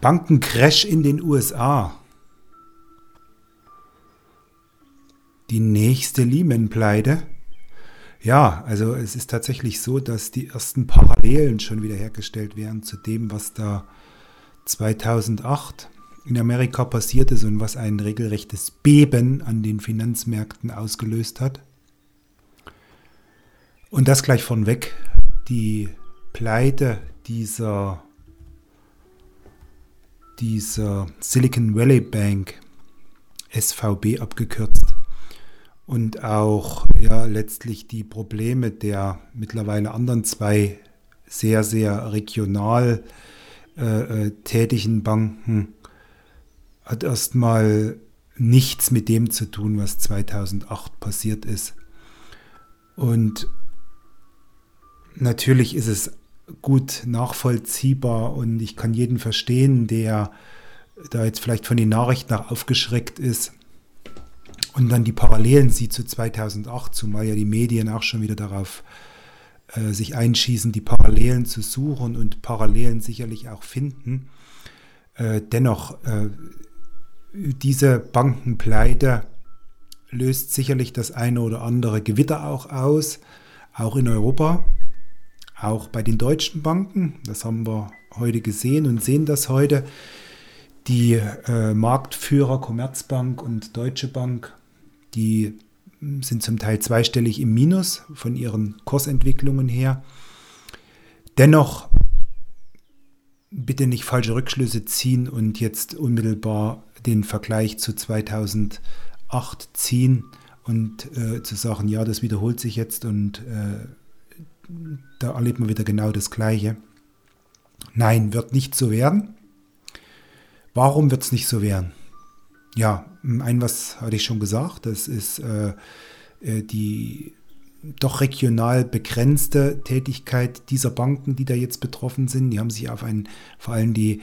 Bankencrash in den USA. Die nächste Lehman-Pleite. Ja, also es ist tatsächlich so, dass die ersten Parallelen schon wieder hergestellt werden zu dem, was da 2008 in Amerika passiert ist und was ein regelrechtes Beben an den Finanzmärkten ausgelöst hat. Und das gleich vornweg, die Pleite dieser, dieser Silicon Valley Bank, SVB abgekürzt, und auch ja letztlich die Probleme der mittlerweile anderen zwei sehr, sehr regional äh, äh tätigen Banken hat erstmal nichts mit dem zu tun, was 2008 passiert ist. Und natürlich ist es gut nachvollziehbar und ich kann jeden verstehen, der da jetzt vielleicht von den Nachrichten auch aufgeschreckt ist und dann die Parallelen sieht zu 2008, zumal ja die Medien auch schon wieder darauf äh, sich einschießen, die Parallelen zu suchen und Parallelen sicherlich auch finden. Äh, dennoch, äh, diese Bankenpleite löst sicherlich das eine oder andere Gewitter auch aus, auch in Europa, auch bei den deutschen Banken. Das haben wir heute gesehen und sehen das heute. Die äh, Marktführer Commerzbank und Deutsche Bank, die sind zum Teil zweistellig im Minus von ihren Kursentwicklungen her. Dennoch bitte nicht falsche Rückschlüsse ziehen und jetzt unmittelbar den Vergleich zu 2008 ziehen und äh, zu sagen, ja, das wiederholt sich jetzt und äh, da erlebt man wieder genau das Gleiche. Nein, wird nicht so werden. Warum wird es nicht so werden? Ja, ein was hatte ich schon gesagt, das ist äh, äh, die doch regional begrenzte Tätigkeit dieser Banken, die da jetzt betroffen sind. Die haben sich auf ein, vor allem die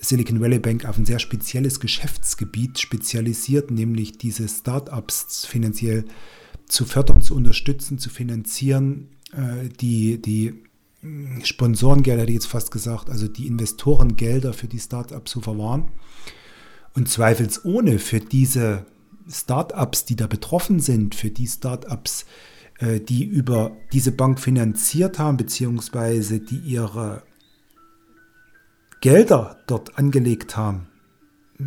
Silicon Valley Bank auf ein sehr spezielles Geschäftsgebiet spezialisiert, nämlich diese Startups finanziell zu fördern, zu unterstützen, zu finanzieren, die, die Sponsorengelder, hätte ich jetzt fast gesagt, also die Investorengelder für die Startups zu verwahren. Und zweifelsohne für diese Startups, die da betroffen sind, für die Startups, äh, die über diese Bank finanziert haben, beziehungsweise die ihre Gelder dort angelegt haben,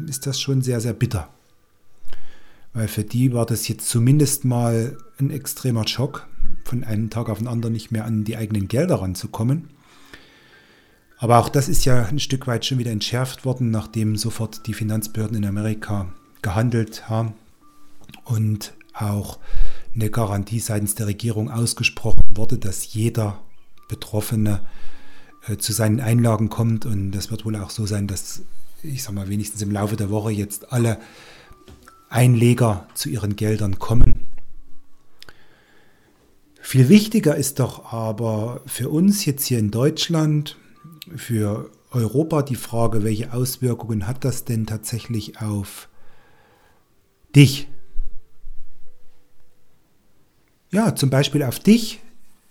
ist das schon sehr, sehr bitter. Weil für die war das jetzt zumindest mal ein extremer Schock, von einem Tag auf den anderen nicht mehr an die eigenen Gelder ranzukommen. Aber auch das ist ja ein Stück weit schon wieder entschärft worden, nachdem sofort die Finanzbehörden in Amerika gehandelt haben und auch eine Garantie seitens der Regierung ausgesprochen wurde, dass jeder Betroffene äh, zu seinen Einlagen kommt. Und das wird wohl auch so sein, dass, ich sag mal, wenigstens im Laufe der Woche jetzt alle Einleger zu ihren Geldern kommen. Viel wichtiger ist doch aber für uns jetzt hier in Deutschland, für Europa die Frage, welche Auswirkungen hat das denn tatsächlich auf dich? Ja, zum Beispiel auf dich,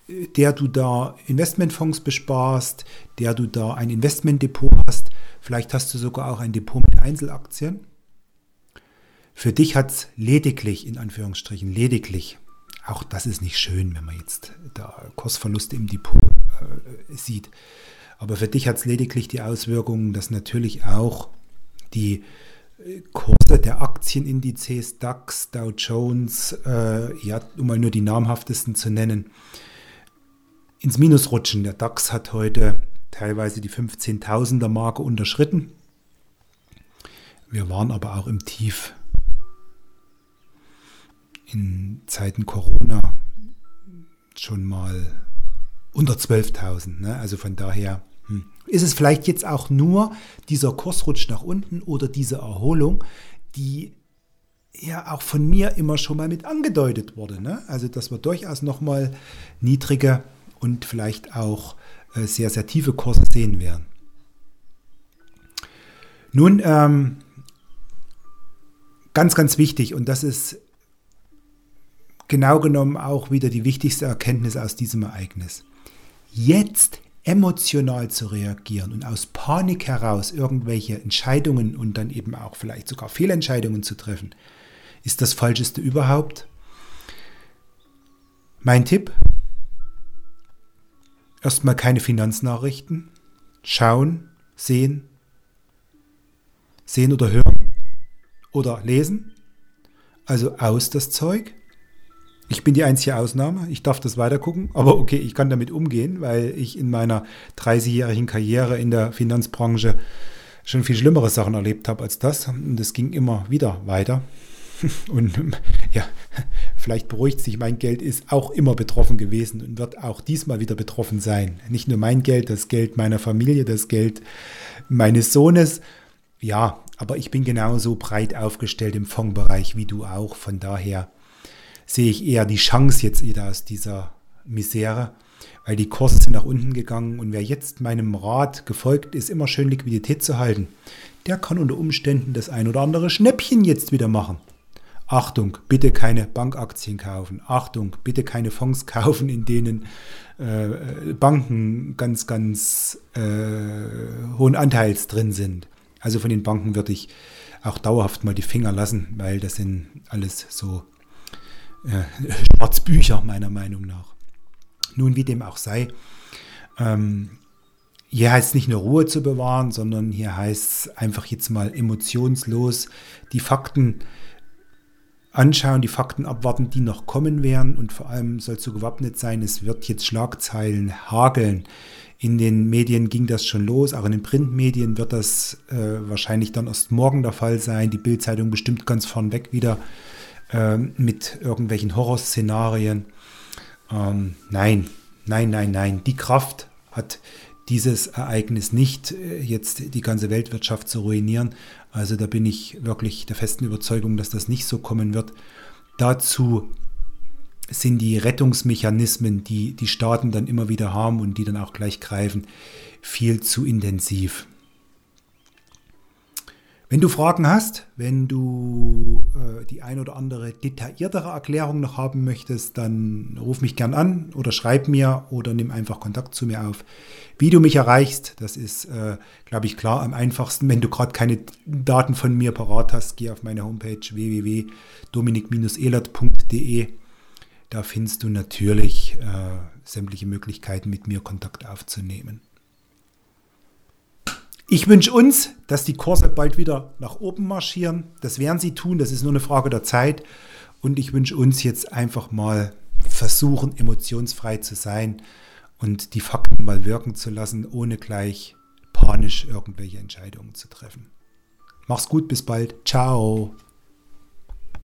der du da Investmentfonds besparst, der du da ein Investmentdepot hast. Vielleicht hast du sogar auch ein Depot mit Einzelaktien. Für dich hat es lediglich, in Anführungsstrichen, lediglich, auch das ist nicht schön, wenn man jetzt da Kursverluste im Depot äh, sieht. Aber für dich hat es lediglich die Auswirkungen, dass natürlich auch die äh, Kurse der Aktienindizes DAX, Dow Jones, äh, ja, um mal nur die namhaftesten zu nennen, ins Minus rutschen. Der DAX hat heute teilweise die 15.000er Marke unterschritten. Wir waren aber auch im Tief in Zeiten Corona schon mal unter 12.000. Ne? Also von daher hm. ist es vielleicht jetzt auch nur dieser Kursrutsch nach unten oder diese Erholung, die ja auch von mir immer schon mal mit angedeutet wurde. Ne? Also dass wir durchaus nochmal niedrige und vielleicht auch äh, sehr, sehr tiefe Kurse sehen werden. Nun, ähm, ganz, ganz wichtig, und das ist genau genommen auch wieder die wichtigste Erkenntnis aus diesem Ereignis. Jetzt emotional zu reagieren und aus Panik heraus irgendwelche Entscheidungen und dann eben auch vielleicht sogar Fehlentscheidungen zu treffen, ist das Falscheste überhaupt. Mein Tipp, erstmal keine Finanznachrichten, schauen, sehen, sehen oder hören. Oder lesen, also aus das Zeug ich bin die einzige Ausnahme. Ich darf das weitergucken. Aber okay, ich kann damit umgehen, weil ich in meiner 30-jährigen Karriere in der Finanzbranche schon viel schlimmere Sachen erlebt habe als das. Und es ging immer wieder weiter. Und ja, vielleicht beruhigt sich, mein Geld ist auch immer betroffen gewesen und wird auch diesmal wieder betroffen sein. Nicht nur mein Geld, das Geld meiner Familie, das Geld meines Sohnes. Ja, aber ich bin genauso breit aufgestellt im Fondsbereich wie du auch. Von daher sehe ich eher die Chance jetzt wieder aus dieser Misere, weil die Kurse sind nach unten gegangen und wer jetzt meinem Rat gefolgt ist, immer schön Liquidität zu halten, der kann unter Umständen das ein oder andere Schnäppchen jetzt wieder machen. Achtung, bitte keine Bankaktien kaufen. Achtung, bitte keine Fonds kaufen, in denen äh, Banken ganz, ganz äh, hohen Anteils drin sind. Also von den Banken würde ich auch dauerhaft mal die Finger lassen, weil das sind alles so äh, Schwarzbücher meiner Meinung nach. Nun, wie dem auch sei, ähm, hier heißt es nicht nur Ruhe zu bewahren, sondern hier heißt es einfach jetzt mal emotionslos die Fakten anschauen, die Fakten abwarten, die noch kommen werden und vor allem sollst du gewappnet sein, es wird jetzt Schlagzeilen hageln. In den Medien ging das schon los, auch in den Printmedien wird das äh, wahrscheinlich dann erst morgen der Fall sein. Die Bildzeitung bestimmt ganz vornweg wieder ähm, mit irgendwelchen Horrorszenarien. Ähm, nein, nein, nein, nein. Die Kraft hat dieses Ereignis nicht, äh, jetzt die ganze Weltwirtschaft zu ruinieren. Also da bin ich wirklich der festen Überzeugung, dass das nicht so kommen wird. Dazu sind die Rettungsmechanismen, die die Staaten dann immer wieder haben und die dann auch gleich greifen, viel zu intensiv. Wenn du Fragen hast, wenn du äh, die ein oder andere detailliertere Erklärung noch haben möchtest, dann ruf mich gern an oder schreib mir oder nimm einfach Kontakt zu mir auf. Wie du mich erreichst, das ist, äh, glaube ich, klar am einfachsten. Wenn du gerade keine Daten von mir parat hast, geh auf meine Homepage www.dominik-elert.de. Da findest du natürlich äh, sämtliche Möglichkeiten, mit mir Kontakt aufzunehmen. Ich wünsche uns, dass die Kurse bald wieder nach oben marschieren. Das werden sie tun, das ist nur eine Frage der Zeit. Und ich wünsche uns jetzt einfach mal versuchen, emotionsfrei zu sein und die Fakten mal wirken zu lassen, ohne gleich panisch irgendwelche Entscheidungen zu treffen. Mach's gut, bis bald. Ciao.